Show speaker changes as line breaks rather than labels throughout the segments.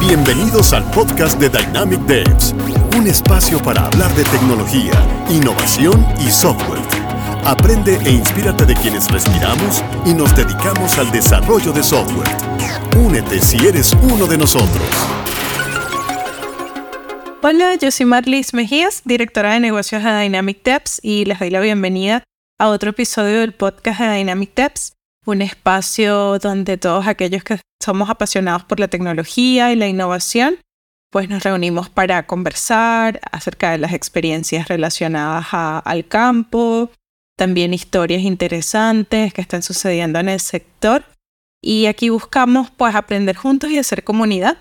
Bienvenidos al podcast de Dynamic Devs, un espacio para hablar de tecnología, innovación y software. Aprende e inspírate de quienes respiramos y nos dedicamos al desarrollo de software. Únete si eres uno de nosotros.
Hola, yo soy Marlis Mejías, directora de negocios de Dynamic Devs y les doy la bienvenida a otro episodio del podcast de Dynamic Devs un espacio donde todos aquellos que somos apasionados por la tecnología y la innovación, pues nos reunimos para conversar acerca de las experiencias relacionadas al campo, también historias interesantes que están sucediendo en el sector. Y aquí buscamos pues aprender juntos y hacer comunidad.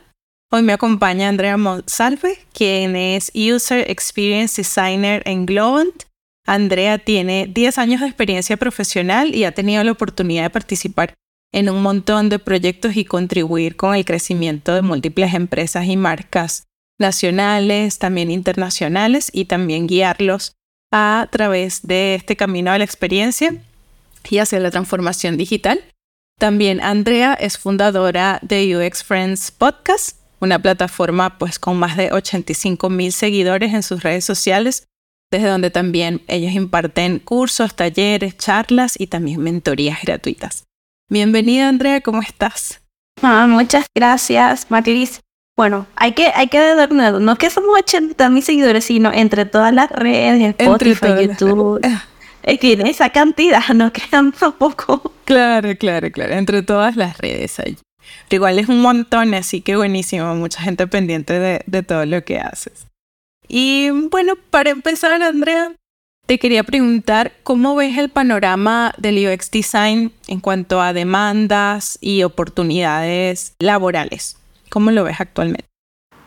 Hoy me acompaña Andrea Monsalve, quien es User Experience Designer en Globant Andrea tiene 10 años de experiencia profesional y ha tenido la oportunidad de participar en un montón de proyectos y contribuir con el crecimiento de múltiples empresas y marcas nacionales, también internacionales y también guiarlos a través de este camino de la experiencia y hacia la transformación digital. También Andrea es fundadora de UX Friends Podcast, una plataforma pues con más de 85 mil seguidores en sus redes sociales desde donde también ellos imparten cursos, talleres, charlas y también mentorías gratuitas. Bienvenida Andrea, ¿cómo estás?
Ah, muchas gracias, Marlis. Bueno, hay que, hay que no es que somos 80 mil seguidores, sino entre todas las redes, Spotify, YouTube. Es que esa cantidad no quedan tampoco.
Claro, claro, claro, entre todas las redes allí. Pero igual es un montón, así que buenísimo, mucha gente pendiente de, de todo lo que haces. Y bueno, para empezar, Andrea, te quería preguntar cómo ves el panorama del UX Design en cuanto a demandas y oportunidades laborales. ¿Cómo lo ves actualmente?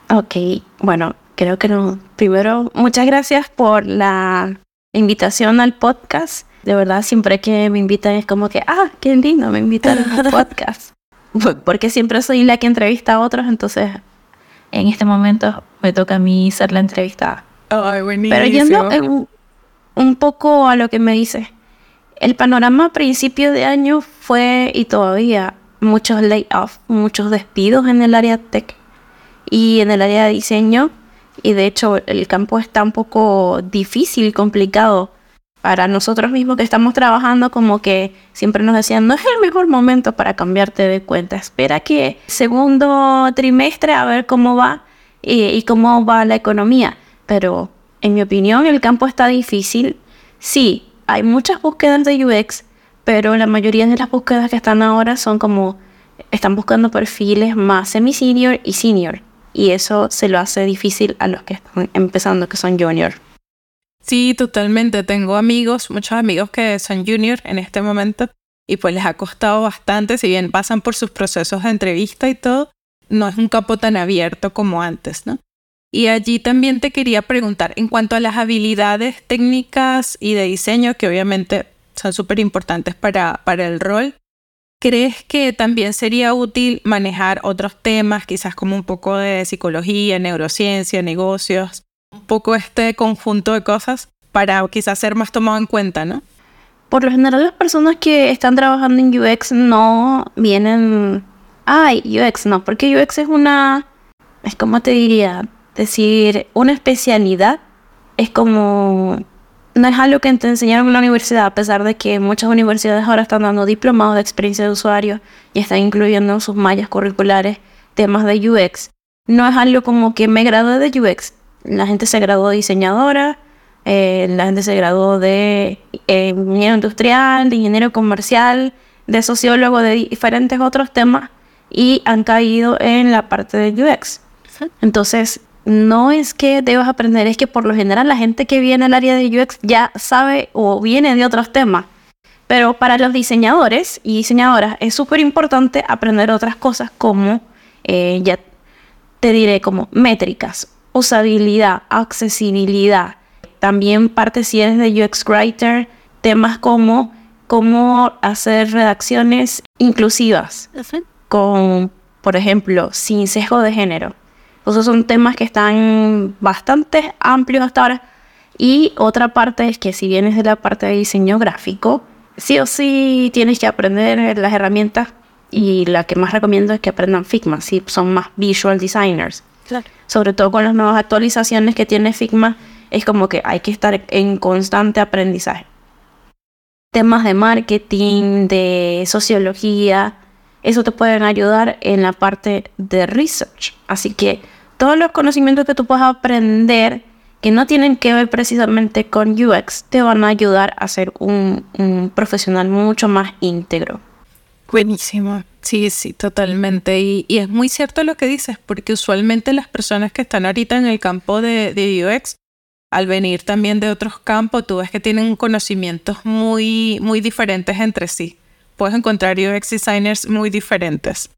Ok, bueno, creo que no. Primero, muchas gracias por la invitación al podcast. De verdad, siempre que me invitan es como que, ah, qué lindo, me invitan al podcast. Porque siempre soy la que entrevista a otros, entonces en este momento me toca a mí ser la entrevistada.
Ay, buenísimo.
Pero yendo un, poco a lo que me dice. El panorama a principios de año fue y todavía muchos layoffs, muchos despidos en el área tech y en el área de diseño. Y de hecho el campo está un poco difícil y complicado para nosotros mismos que estamos trabajando, como que siempre nos decían, no es el mejor momento para cambiarte de cuenta, espera que segundo trimestre a ver cómo va y, cómo va la economía. Pero en mi opinión el campo está difícil. Sí, hay muchas búsquedas de UX, pero la mayoría de las búsquedas que están ahora son como, están buscando perfiles más semi-senior y senior. Y eso se lo hace difícil a los que están empezando, que son junior.
Sí, totalmente. Tengo amigos, muchos amigos que son junior en este momento y pues les ha costado bastante, si bien pasan por sus procesos de entrevista y todo, no es un campo tan abierto como antes, ¿no? Y allí también te quería preguntar en cuanto a las habilidades técnicas y de diseño, que obviamente son súper importantes para, para el rol. ¿Crees que también sería útil manejar otros temas, quizás como un poco de psicología, neurociencia, negocios, un poco este conjunto de cosas para quizás ser más tomado en cuenta, ¿no?
Por lo general las personas que están trabajando en UX no vienen, ay, UX no, porque UX es una, es como te diría, decir, una especialidad, es como, no es algo que te enseñaron en la universidad, a pesar de que muchas universidades ahora están dando diplomados de experiencia de usuario y están incluyendo en sus mallas curriculares temas de UX. No es algo como que me gradué de UX, la gente se graduó de diseñadora, eh, la gente se graduó de eh, ingeniero industrial, de ingeniero comercial, de sociólogo, de diferentes otros temas y han caído en la parte de UX. Entonces, no es que debas aprender, es que por lo general la gente que viene al área de UX ya sabe o viene de otros temas. Pero para los diseñadores y diseñadoras es súper importante aprender otras cosas como, eh, ya te diré, como métricas usabilidad, accesibilidad. También parte si eres de UX Writer, temas como cómo hacer redacciones inclusivas con, por ejemplo, sin sesgo de género. Esos son temas que están bastante amplios hasta ahora. Y otra parte es que si vienes de la parte de diseño gráfico, sí o sí tienes que aprender las herramientas y la que más recomiendo es que aprendan Figma, si son más visual designers. Sobre todo con las nuevas actualizaciones que tiene Figma, es como que hay que estar en constante aprendizaje. Temas de marketing, de sociología, eso te pueden ayudar en la parte de research. Así que todos los conocimientos que tú puedas aprender que no tienen que ver precisamente con UX te van a ayudar a ser un, profesional mucho más íntegro.
Buenísimo. Sí, sí, totalmente. Y, y, es muy cierto lo que dices, porque usualmente las personas que están ahorita en el campo de, de, UX, al venir también de otros campos, tú ves que tienen conocimientos muy, muy diferentes entre sí. Puedes encontrar UX designers muy diferentes.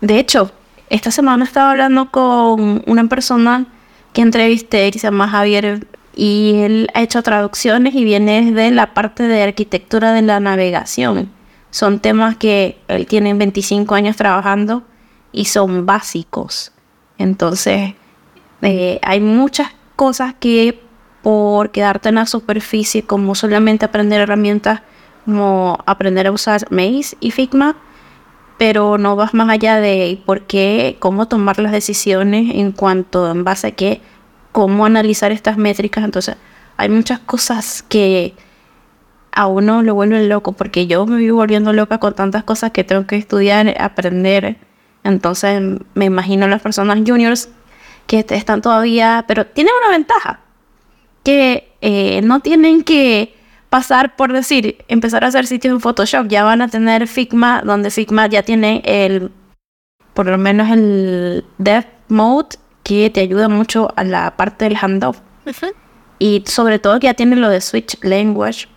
De hecho, esta semana estaba hablando con una persona que entrevisté, que se llama Javier, y él ha hecho traducciones y viene de la parte de arquitectura de la navegación son temas que él tiene 25 años trabajando y son básicos. Entonces, eh, hay muchas cosas que por quedarte en la superficie, como solamente aprender herramientas, como aprender a usar Maze y Figma, pero no vas más allá de por qué, cómo tomar las decisiones en cuanto, en base a qué, cómo analizar estas métricas. Entonces, hay muchas cosas que a uno lo vuelve loco, porque yo me vivo volviendo loca con tantas cosas que tengo que estudiar, aprender. Entonces me imagino las personas juniors que están todavía, pero tienen una ventaja, que eh, no tienen que pasar por decir, empezar a hacer sitios en Photoshop, ya van a tener Figma, donde Figma ya tiene el, por lo menos el Dev Mode, que te ayuda mucho a la parte del handoff. Y sobre todo que ya tiene lo de Switch Language,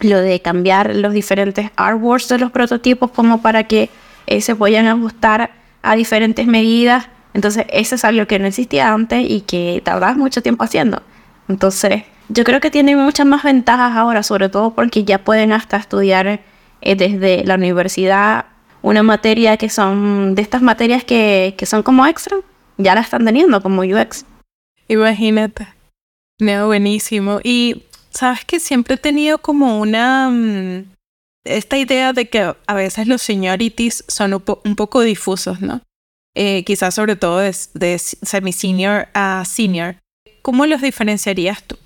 lo de cambiar los diferentes artworks de los prototipos como para que eh, se puedan ajustar a diferentes medidas. Entonces, eso es algo que no existía antes y que tardabas mucho tiempo haciendo. Entonces, yo creo que tiene muchas más ventajas ahora, sobre todo porque ya pueden hasta estudiar eh, desde la universidad una materia que son de estas materias que, que son como extra, ya la están teniendo como UX.
Imagínate. No, buenísimo. Y sabes que siempre he tenido como una... Mm, esta idea de que a veces los seniorities son un, poco difusos, ¿no? Eh, quizás sobre todo de, de semi-senior a senior. ¿Cómo los diferenciarías tú?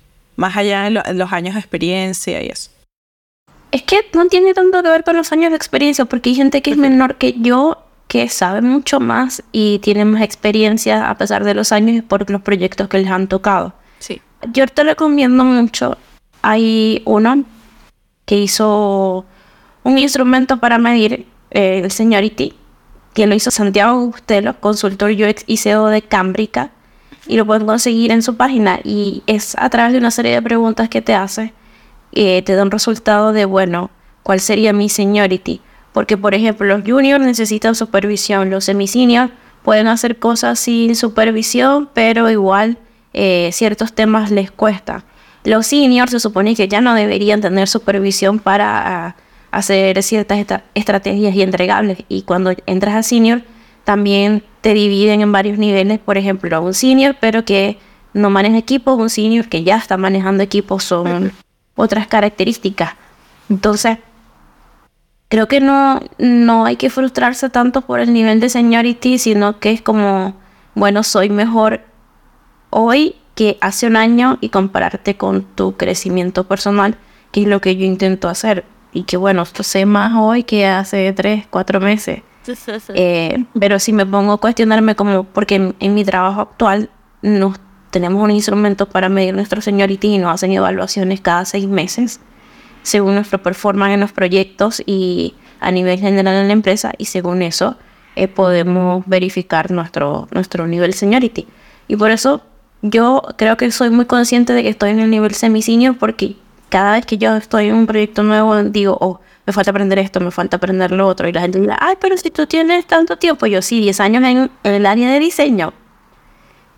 Más allá de, los años de experiencia y eso.
Es que no tiene tanto que ver con los años de experiencia, porque hay gente que es menor que yo, que sabe mucho más y tiene más experiencia a pesar de los años por los proyectos que les han tocado.
Sí.
Yo te recomiendo mucho hay uno que hizo un instrumento para medir eh, el seniority, que lo hizo Santiago Bustelo, consultor UX y CEO de Cámbrica, y lo pueden conseguir en su página. Y es a través de una serie de preguntas que te hace, eh, te da un resultado de, bueno, ¿cuál sería mi seniority? Porque, por ejemplo, los juniors necesitan supervisión, los semi-seniors pueden hacer cosas sin supervisión, pero igual eh, ciertos temas les cuesta. Los seniors se supone que ya no deberían tener supervisión para ah, hacer ciertas estrategias y entregables. Y cuando entras a senior, también te dividen en varios niveles. Por ejemplo, un senior, pero que no maneja equipos, un senior que ya está manejando equipos, son otras características. Entonces, creo que no, no hay que frustrarse tanto por el nivel de seniority, sino que es como, bueno, soy mejor hoy que hace un año y compararte con tu crecimiento personal, que es lo que yo intento hacer. Y que bueno, esto sé más hoy que hace tres, cuatro meses. Eh, pero si me pongo a cuestionarme como, porque en, mi trabajo actual nos tenemos un instrumento para medir nuestro seniority y nos hacen evaluaciones cada seis meses según nuestro performance en los proyectos y a nivel general en la empresa y según eso eh, podemos verificar nuestro, nuestro nivel seniority. Y por eso yo creo que soy muy consciente de que estoy en el nivel semi-senior porque cada vez que yo estoy en un proyecto nuevo digo, oh, me falta aprender esto, me falta aprender lo otro. Y la gente dice, ay, pero si tú tienes tanto tiempo, yo sí, 10 años en, el área de diseño.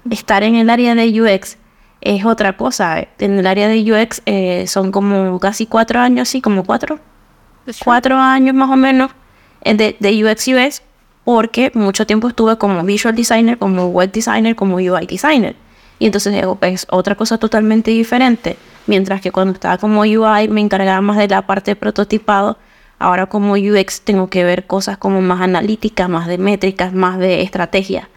Estar en el área de UX es otra cosa. En el área de UX eh, son como casi cuatro años, sí, como cuatro. Cuatro años más o menos eh, de, de UX UX porque mucho tiempo estuve como visual designer, como web designer, como UI designer. Y entonces es otra cosa totalmente diferente. Mientras que cuando estaba como UI me encargaba más de la parte de prototipado, Ahora como UX tengo que ver cosas como más analíticas, más de métricas, más de estrategia.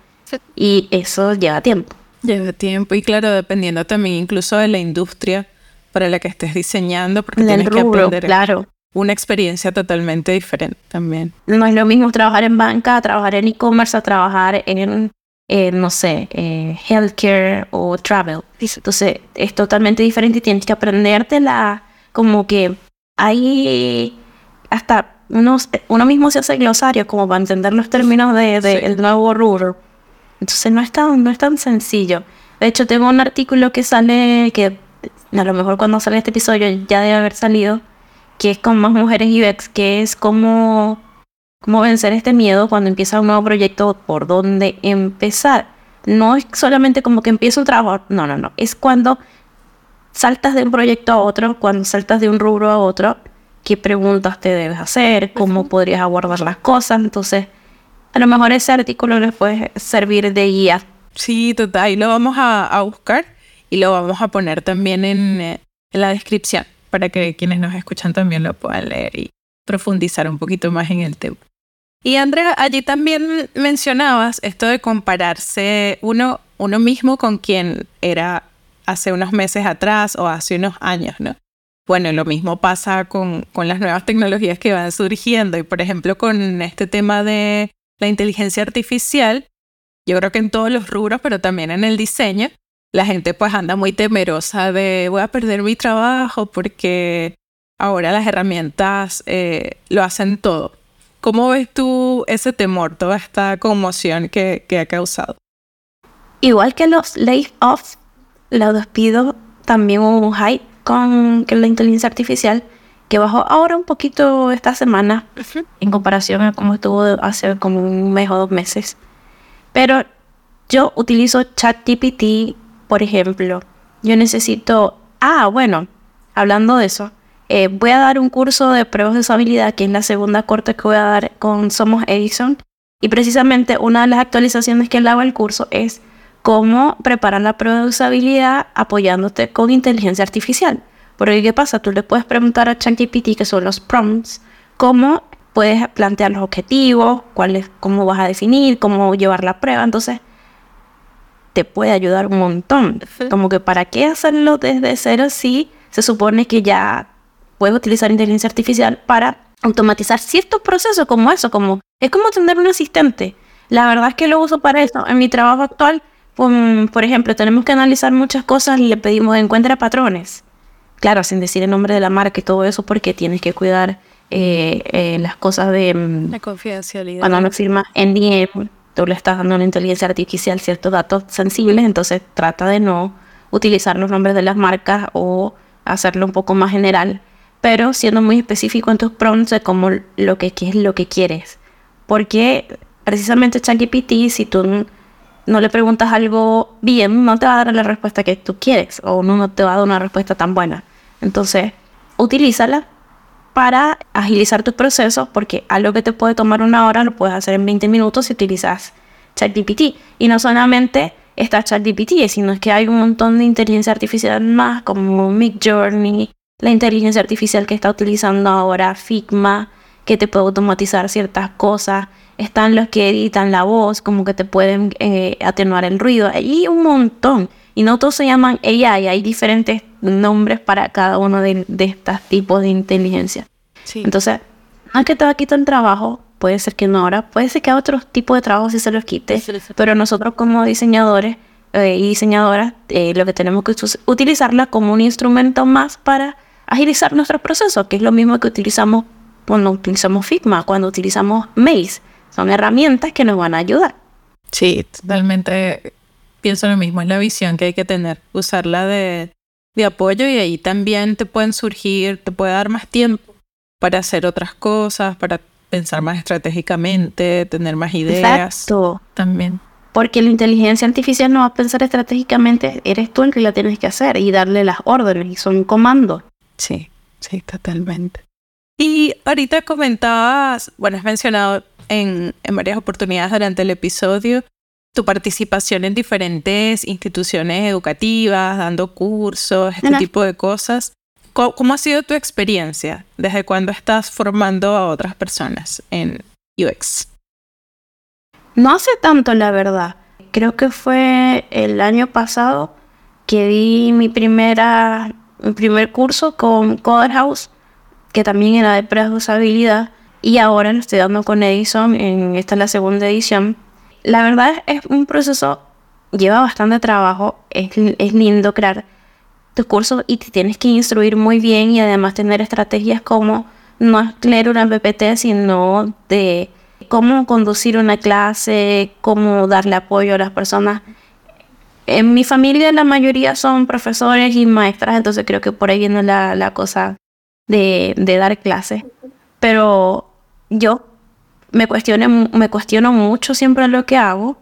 Y eso lleva tiempo.
Lleva tiempo y claro, dependiendo también incluso de la industria para la que estés diseñando, porque tienes que aprender
claro.
una experiencia totalmente diferente también.
No es lo mismo trabajar en banca, trabajar en e-commerce, a trabajar en, no sé, eh, healthcare o travel. Entonces es totalmente diferente y tienes que aprendértela como que hay hasta uno, uno mismo se hace glosario como para entender los términos del de, el nuevo rubro. Entonces no es, tan, no es tan sencillo. De hecho, tengo un artículo que sale, que a lo mejor cuando sale este episodio ya debe haber salido, que es con más mujeres UX, que es cómo, cómo vencer este miedo cuando empieza un nuevo proyecto, por dónde empezar. No es solamente como que empieza un trabajo, no, no, no. Es cuando saltas de un proyecto a otro, cuando saltas de un rubro a otro, qué preguntas te debes hacer, cómo podrías abordar las cosas. Entonces, a lo mejor ese artículo les puede servir de guía.
Sí, total. Y lo vamos a, buscar y lo vamos a poner también en, eh, en la descripción para que quienes nos escuchan también lo puedan leer y profundizar un poquito más en el tema. Y Andrea, allí también mencionabas esto de compararse uno, uno mismo con quien era hace unos meses atrás o hace unos años, ¿no? Bueno, lo mismo pasa con, con las nuevas tecnologías que van surgiendo y, por ejemplo, con este tema de la inteligencia artificial, yo creo que en todos los rubros, pero también en el diseño, la gente pues anda muy temerosa de voy a perder mi trabajo porque ahora las herramientas eh, lo hacen todo. ¿Cómo ves tú ese temor, toda esta conmoción que, que ha causado?
Igual que los layoffs, los despidos, también hubo un hype con la inteligencia artificial que bajó ahora un poquito esta semana en comparación a cómo estuvo hace como un mes o dos meses. Pero yo utilizo ChatGPT, por ejemplo. Yo necesito, ah, bueno, hablando de eso, eh, voy a dar un curso de pruebas de usabilidad, que es la segunda corte que voy a dar con Somos Edison. Y precisamente una de las actualizaciones que le hago al curso es cómo preparar la prueba de usabilidad apoyándote con inteligencia artificial. Porque ¿qué pasa? Tú le puedes preguntar a ChatGPT, que son los prompts, cómo puedes plantear los objetivos, cuál cómo vas a definir, cómo llevar la prueba. Entonces, te puede ayudar un montón. Como que para qué hacerlo desde cero si se supone que ya puedes utilizar inteligencia artificial para automatizar ciertos procesos como eso, como es como tener un asistente. La verdad es que lo uso para eso. En mi trabajo actual, por ejemplo, tenemos que analizar muchas cosas y le pedimos encuentra patrones claro, sin decir el nombre de la marca y todo eso, porque tienes que cuidar eh, eh, las cosas de...
Mm, la confidencialidad.
Cuando uno firma NDM, tú le estás dando a una inteligencia artificial ciertos datos sensibles, entonces trata de no utilizar los nombres de las marcas o hacerlo un poco más general, pero siendo muy específico en tus prompts de cómo lo que es lo que quieres. Porque precisamente ChatGPT, si tú no le preguntas algo bien, no te va a dar la respuesta que tú quieres o no, te va a dar una respuesta tan buena. Entonces, utilízala para agilizar tus procesos porque algo que te puede tomar una hora lo puedes hacer en 20 minutos si utilizas ChatGPT. Y no solamente está ChatGPT, sino que hay un montón de inteligencia artificial más como Midjourney, la inteligencia artificial que está utilizando ahora Figma, que te puede automatizar ciertas cosas. Están los que editan la voz, como que te pueden eh, atenuar el ruido, hay un montón. Y no todos se llaman AI, hay diferentes nombres para cada uno de, estos tipos de inteligencia. Entonces, no es que te va a quitar el trabajo, puede ser que no ahora, puede ser que a otros tipos de trabajo sí se los quite, pero nosotros como diseñadores eh, y diseñadoras, eh, lo que tenemos que es utilizarla como un instrumento más para agilizar nuestros procesos, que es lo mismo que utilizamos cuando utilizamos Figma, cuando utilizamos Maze son herramientas que nos van a ayudar.
Sí, totalmente pienso lo mismo, es la visión que hay que tener, usarla de, de apoyo y ahí también te pueden surgir, te puede dar más tiempo para hacer otras cosas, para pensar más estratégicamente, tener más ideas.
Exacto.
También.
Porque la inteligencia artificial no va a pensar estratégicamente, eres tú el que la tienes que hacer y darle las órdenes y son comandos.
Sí, sí, totalmente. Y ahorita comentabas, bueno, has mencionado en, varias oportunidades durante el episodio tu participación en diferentes instituciones educativas, dando cursos, este tipo de cosas. ¿Cómo, ha sido tu experiencia? ¿Desde cuándo estás formando a otras personas en UX?
No hace tanto, la verdad. Creo que fue el año pasado que di mi primera mi primer curso con Coder House, que también era de pre-usabilidad, y ahora lo estoy dando con Edison, en esta es la segunda edición. La verdad es un proceso, lleva bastante trabajo, es, es lindo crear tus cursos y te tienes que instruir muy bien y además tener estrategias como no leer una PPT, sino de cómo conducir una clase, cómo darle apoyo a las personas. En mi familia la mayoría son profesores y maestras, entonces creo que por ahí viene la, la cosa de, de, dar clases. Pero yo me, cuestiono, me cuestiono mucho siempre lo que hago.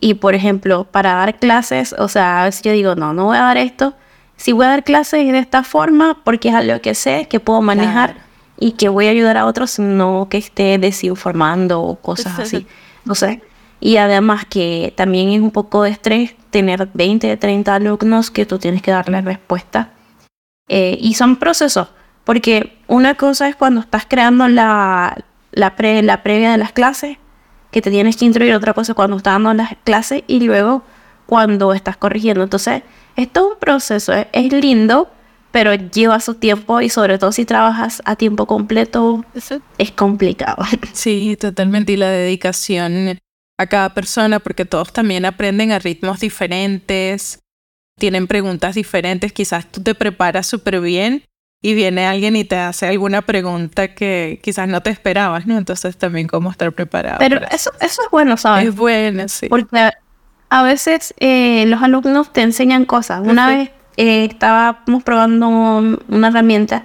Y por ejemplo, para dar clases, o sea, a veces yo digo, no, no voy a dar esto, si voy a dar clases de esta forma, porque es algo que sé, que puedo manejar y que voy a ayudar a otros, no que esté desinformando o cosas así. No sé. Y además que también es un poco de estrés tener 20, 30 alumnos que tú tienes que darle respuesta. Eh, y son procesos, porque una cosa es cuando estás creando la, la, pre, la previa de las clases, que te tienes que introducir, otra cosa es cuando estás dando las clases y luego cuando estás corrigiendo. Entonces, es un proceso, es lindo, pero lleva su tiempo y sobre todo si trabajas a tiempo completo es complicado.
Sí, totalmente. Y la dedicación a cada persona, porque todos también aprenden a ritmos diferentes, tienen preguntas diferentes, quizás tú te preparas súper bien y viene alguien y te hace alguna pregunta que quizás no te esperabas, ¿no? Entonces también cómo estar preparado.
Pero eso, eso es bueno, ¿sabes?
Es bueno, sí.
Porque a veces eh, los alumnos te enseñan cosas. Una vez eh, estábamos probando una herramienta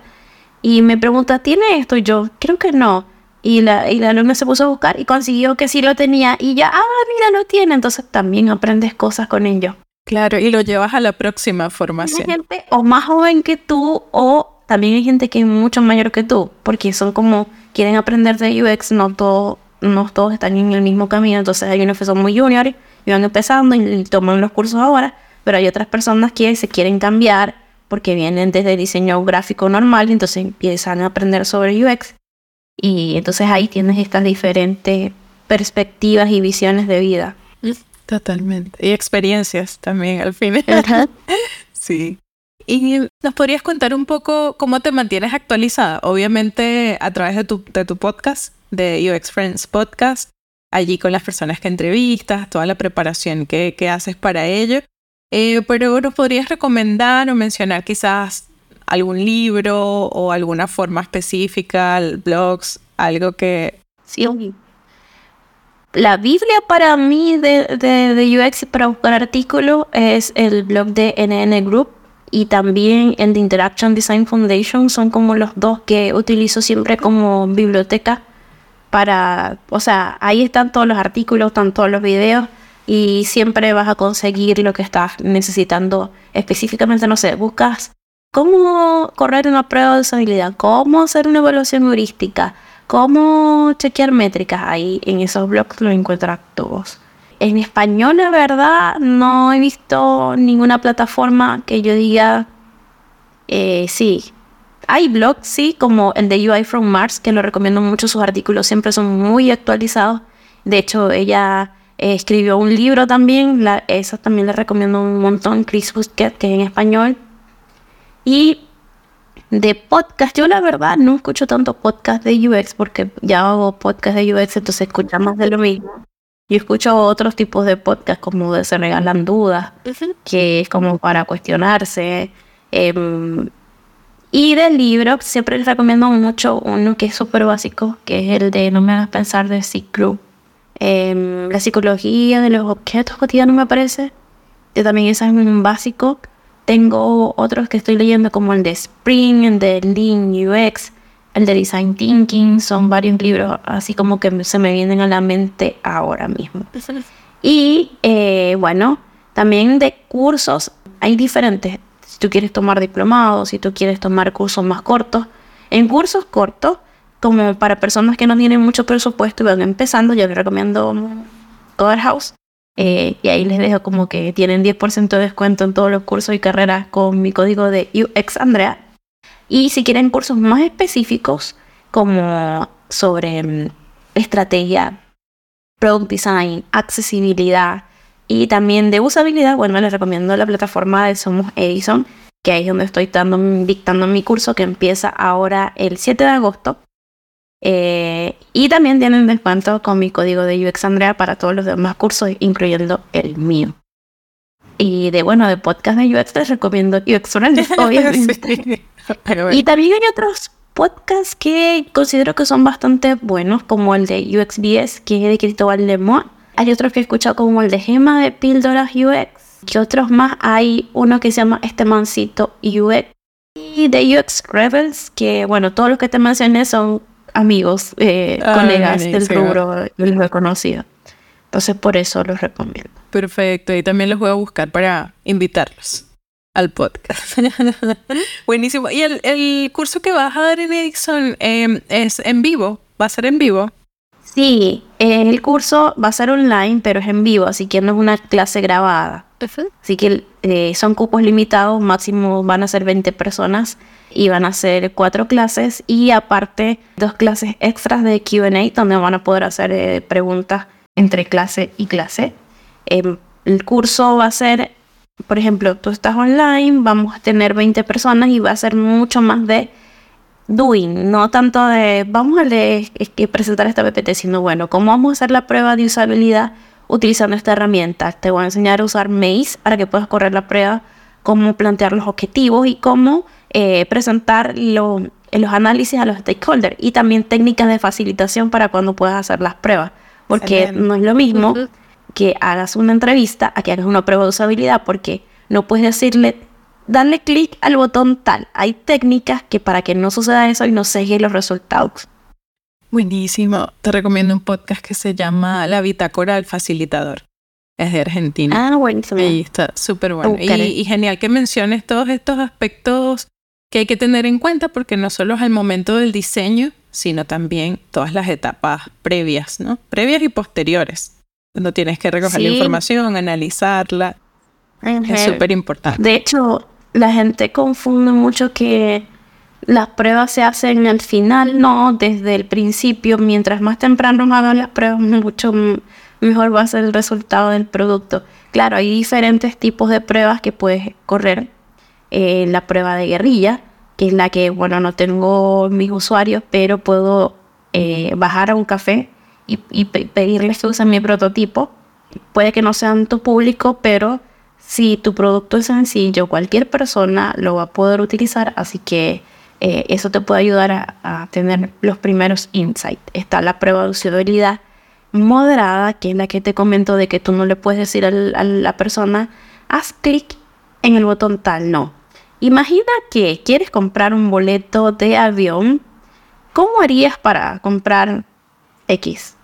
y me pregunta, ¿tiene esto? Y yo, creo que no. Y la, y la alumna se puso a buscar y consiguió que sí lo tenía y ya, ah, mira, lo tiene. Entonces también aprendes cosas con ello.
Claro, y lo llevas a la próxima formación.
Hay gente o más joven que tú o también hay gente que es mucho mayor que tú, porque son como, quieren aprender de UX, no, todo, no todos están en el mismo camino. Entonces hay unos que son muy junior van empezando y toman los cursos ahora, pero hay otras personas que se quieren cambiar porque vienen desde diseño gráfico normal y entonces empiezan a aprender sobre UX. Y entonces ahí tienes estas diferentes perspectivas y visiones de vida.
Totalmente. Y experiencias también al final. sí. ¿Y nos podrías contar un poco cómo te mantienes actualizada? Obviamente a través de tu, de tu podcast, de UX Friends Podcast, allí con las personas que entrevistas, toda la preparación que, haces para ello. Eh, pero ¿nos podrías recomendar o mencionar quizás algún libro o alguna forma específica, blogs, algo que...
Sí, la Biblia para mí de, de, de UX para buscar artículos es el blog de NN Group y también el de Interaction Design Foundation. Son como los dos que utilizo siempre como biblioteca para, o sea, ahí están todos los artículos, están todos los videos y siempre vas a conseguir lo que estás necesitando específicamente, no sé, buscas cómo correr una prueba de usabilidad, cómo hacer una evaluación heurística, cómo chequear métricas, ahí en esos blogs lo encuentras todos. En español, la verdad, no he visto ninguna plataforma que yo diga, eh, sí, hay blogs, sí, como el de UI from Mars, que lo recomiendo mucho, sus artículos siempre son muy actualizados. De hecho, ella eh, escribió un libro también, la, también le recomiendo un montón, Chris Busquet, que es en español. Y de podcast, yo la verdad no escucho tanto podcast de UX porque ya hago podcast de UX, entonces escucho más de lo mismo. Yo escucho otros tipos de podcast como de Se Regalan Dudas, que es como para cuestionarse. Eh, y del libro, siempre les recomiendo mucho uno que es súper básico, que es el de No me hagas pensar de Ciclo. Em, la psicología de los objetos cotidianos me parece. Que también es un básico. Tengo otros que estoy leyendo como el de Spring, el de Lean UX, el de Design Thinking. Son varios libros así como que se me vienen a la mente ahora mismo. Y eh, bueno, también de cursos hay diferentes si tú quieres tomar diplomados, si tú quieres tomar cursos más cortos. En cursos cortos, como para personas que no tienen mucho presupuesto y van empezando, yo les recomiendo Coder House. Eh, y ahí les dejo como que tienen 10% de descuento en todos los cursos y carreras con mi código de UX Andrea. Y si quieren cursos más específicos, como sobre mm, estrategia, product design, accesibilidad y también de usabilidad, bueno, les recomiendo la plataforma de Somos Edison, que ahí es donde estoy dictando mi curso que empieza ahora el 7 de agosto. Eh, y también tienen descuento con mi código de UX Andrea para todos los demás cursos, incluyendo el mío. Y de bueno, de podcast de UX les recomiendo UX obviamente. Y también hay otros podcasts que considero que son bastante buenos, como el de UXBS, que es de Cristóbal Lemoine. Hay otros que he escuchado como el de Gema de Píldoras UX. Que otros más? Hay uno que se llama Este Mancito UX. Y de UX Rebels, que bueno, todos los que te mencioné son amigos, eh, ah, colegas del rubro, los he conocido. Entonces por eso los recomiendo.
Perfecto, y también los voy a buscar para invitarlos al podcast. Buenísimo. ¿Y el, curso que vas a dar en Edison em, es en vivo? ¿Va a ser en vivo?
Sí, el curso va a ser online, pero es en vivo, así que no es una clase grabada. Así que eh, son cupos limitados, máximo van a ser 20 personas y van a ser cuatro clases y aparte dos clases extras de QA donde van a poder hacer eh, preguntas entre clase y clase. Em, el curso va a ser por ejemplo, tú estás online, vamos a tener 20 personas y va a ser mucho más de doing, no tanto de vamos a leer, que presentar esta PPT, sino bueno, cómo vamos a hacer la prueba de usabilidad utilizando esta herramienta. Te voy a enseñar a usar Maze para que puedas correr la prueba, cómo plantear los objetivos y cómo eh, presentar los análisis a los stakeholders y también técnicas de facilitación para cuando puedas hacer las pruebas, porque no es lo mismo que hagas una entrevista a que hagas una prueba de usabilidad, porque no puedes decirle, darle clic al botón tal. Hay técnicas que para que no suceda eso y no segue los resultados.
Buenísimo. Te recomiendo un podcast que se llama La Bitácora del Facilitador. Es de Argentina.
Ah, buenísimo.
Y está súper bueno. Y, y, genial que menciones todos estos aspectos que hay que tener en cuenta porque no solo es el momento del diseño, sino también todas las etapas previas, ¿no? Previas y posteriores. Cuando tienes que recoger la información, analizarla. Es súper importante.
De hecho, la gente confunde mucho que las pruebas se hacen al final, no, desde el principio. Mientras más temprano hagan las pruebas, mucho mejor va a ser el resultado del producto. Claro, hay diferentes tipos de pruebas que puedes correr. La prueba de guerrilla, que es la que, bueno, no tengo mis usuarios, pero puedo eh, bajar a un café y, pedirles que usen mi prototipo. Puede que no sean tu público, pero si tu producto es sencillo, cualquier persona lo va a poder utilizar, así que eh, eso te puede ayudar a, tener los primeros insights. Está la prueba de usabilidad moderada, que es la que te comento de que tú no le puedes decir a la persona, haz clic en el botón tal, no. Imagina que quieres comprar un boleto de avión. ¿Cómo harías para comprar X?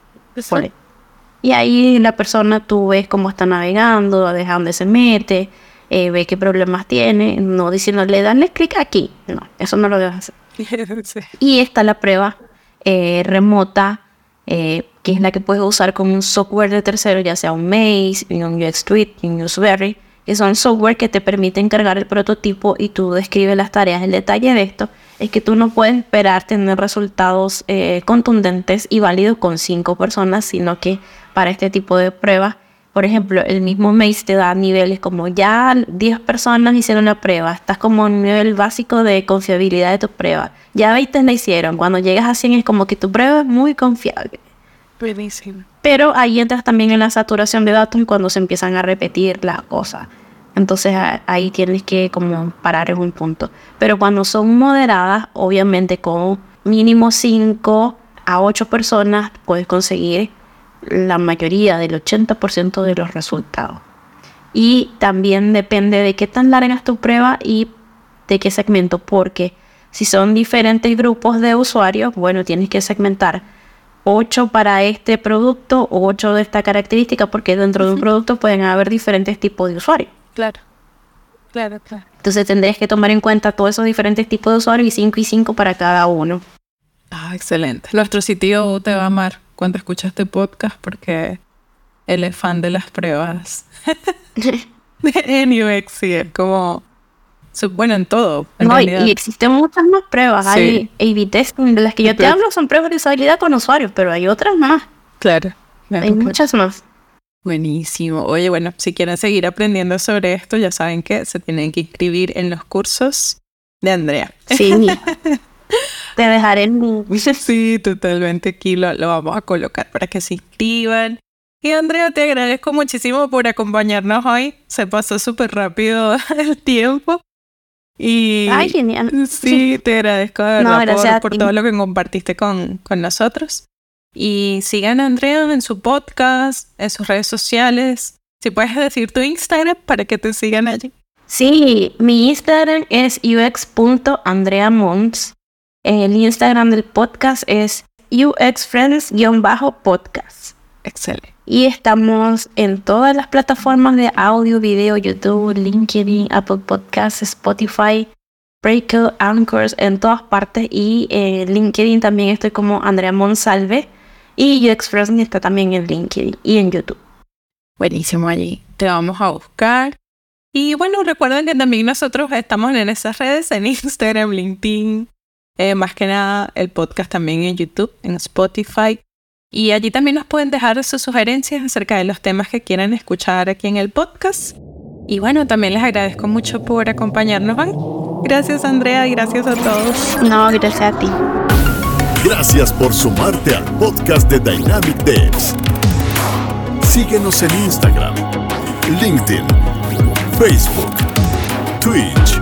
Y ahí la persona tú ves cómo está navegando, de dónde se mete, eh, ve qué problemas tiene, no diciéndole, dale clic aquí. No, eso no lo debes hacer. Y está la prueba eh, remota, eh, que es la que puedes usar con un software de tercero, ya sea un Maze, un UX un Useberry, que son software que te permiten cargar el prototipo y tú describes las tareas. El detalle de esto es que tú no puedes esperar tener resultados eh, contundentes y válidos con cinco personas, sino que para este tipo de pruebas, por ejemplo, el mismo Maze te da niveles como ya 10 personas hicieron la prueba, estás como en un nivel básico de confiabilidad de tu prueba, ya 20 la hicieron, cuando llegas a 100 es como que tu prueba es muy confiable.
Buenísimo.
Pero ahí entras también en la saturación de datos y cuando se empiezan a repetir las cosas. Entonces ahí tienes que como parar en un punto. Pero cuando son moderadas, obviamente con mínimo 5 a 8 personas puedes conseguir la mayoría del 80% de los resultados. Y también depende de qué tan larga es tu prueba y de qué segmento, porque si son diferentes grupos de usuarios, bueno, tienes que segmentar 8 para este producto o 8 de esta característica, porque dentro de un producto pueden haber diferentes tipos de usuarios.
Claro. Claro, claro.
Entonces tendrías que tomar en cuenta todos esos diferentes tipos de usuarios y 5 y 5 para cada uno.
Ah, excelente. Nuestro sitio te va a amar cuando escuchas este podcast porque él es fan de las pruebas en UX y es como Bueno, en todo.
no, y, existen muchas más pruebas. Hay A-B testing. De las que yo te hablo son pruebas de usabilidad con usuarios, pero hay otras más.
Claro.
hay muchas más.
Buenísimo. Oye, bueno, si quieren seguir aprendiendo sobre esto, ya saben que se tienen que inscribir en los cursos de Andrea.
Sí. Te dejaré el
Sí, totalmente. Aquí lo, lo vamos a colocar para que se inscriban. Y Andrea, te agradezco muchísimo por acompañarnos hoy. Se pasó súper rápido el tiempo. Y
Ay, genial.
Sí, te agradezco de verdad por, todo lo que compartiste con, con nosotros. Y sigan a Andrea en su podcast, en sus redes sociales. Si puedes decir tu Instagram para que te sigan allí.
Sí, mi Instagram es ux.andreamons. El Instagram del podcast es uxfriends-podcast.
Excelente.
Y estamos en todas las plataformas de audio, video, YouTube, LinkedIn, Apple Podcasts, Spotify, Breaker, Anchors, en todas partes. Y en LinkedIn también estoy como Andrea Monsalve. Y UX está también en LinkedIn y en YouTube.
Buenísimo allí. Te vamos a buscar. Y bueno, recuerden que también nosotros estamos en esas redes, en Instagram, LinkedIn, eh, más que nada el podcast también en YouTube, en Spotify y allí también nos pueden dejar sus sugerencias acerca de los temas que quieran escuchar aquí en el podcast. Y bueno, también les agradezco mucho por acompañarnos. Gracias Andrea y gracias a todos.
No, gracias a ti.
Gracias por sumarte al podcast de Dynamic Devs. Síguenos en Instagram, LinkedIn, Facebook, Twitch,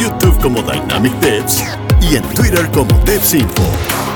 YouTube como Dynamic Devs y en Twitter como DevsInfo.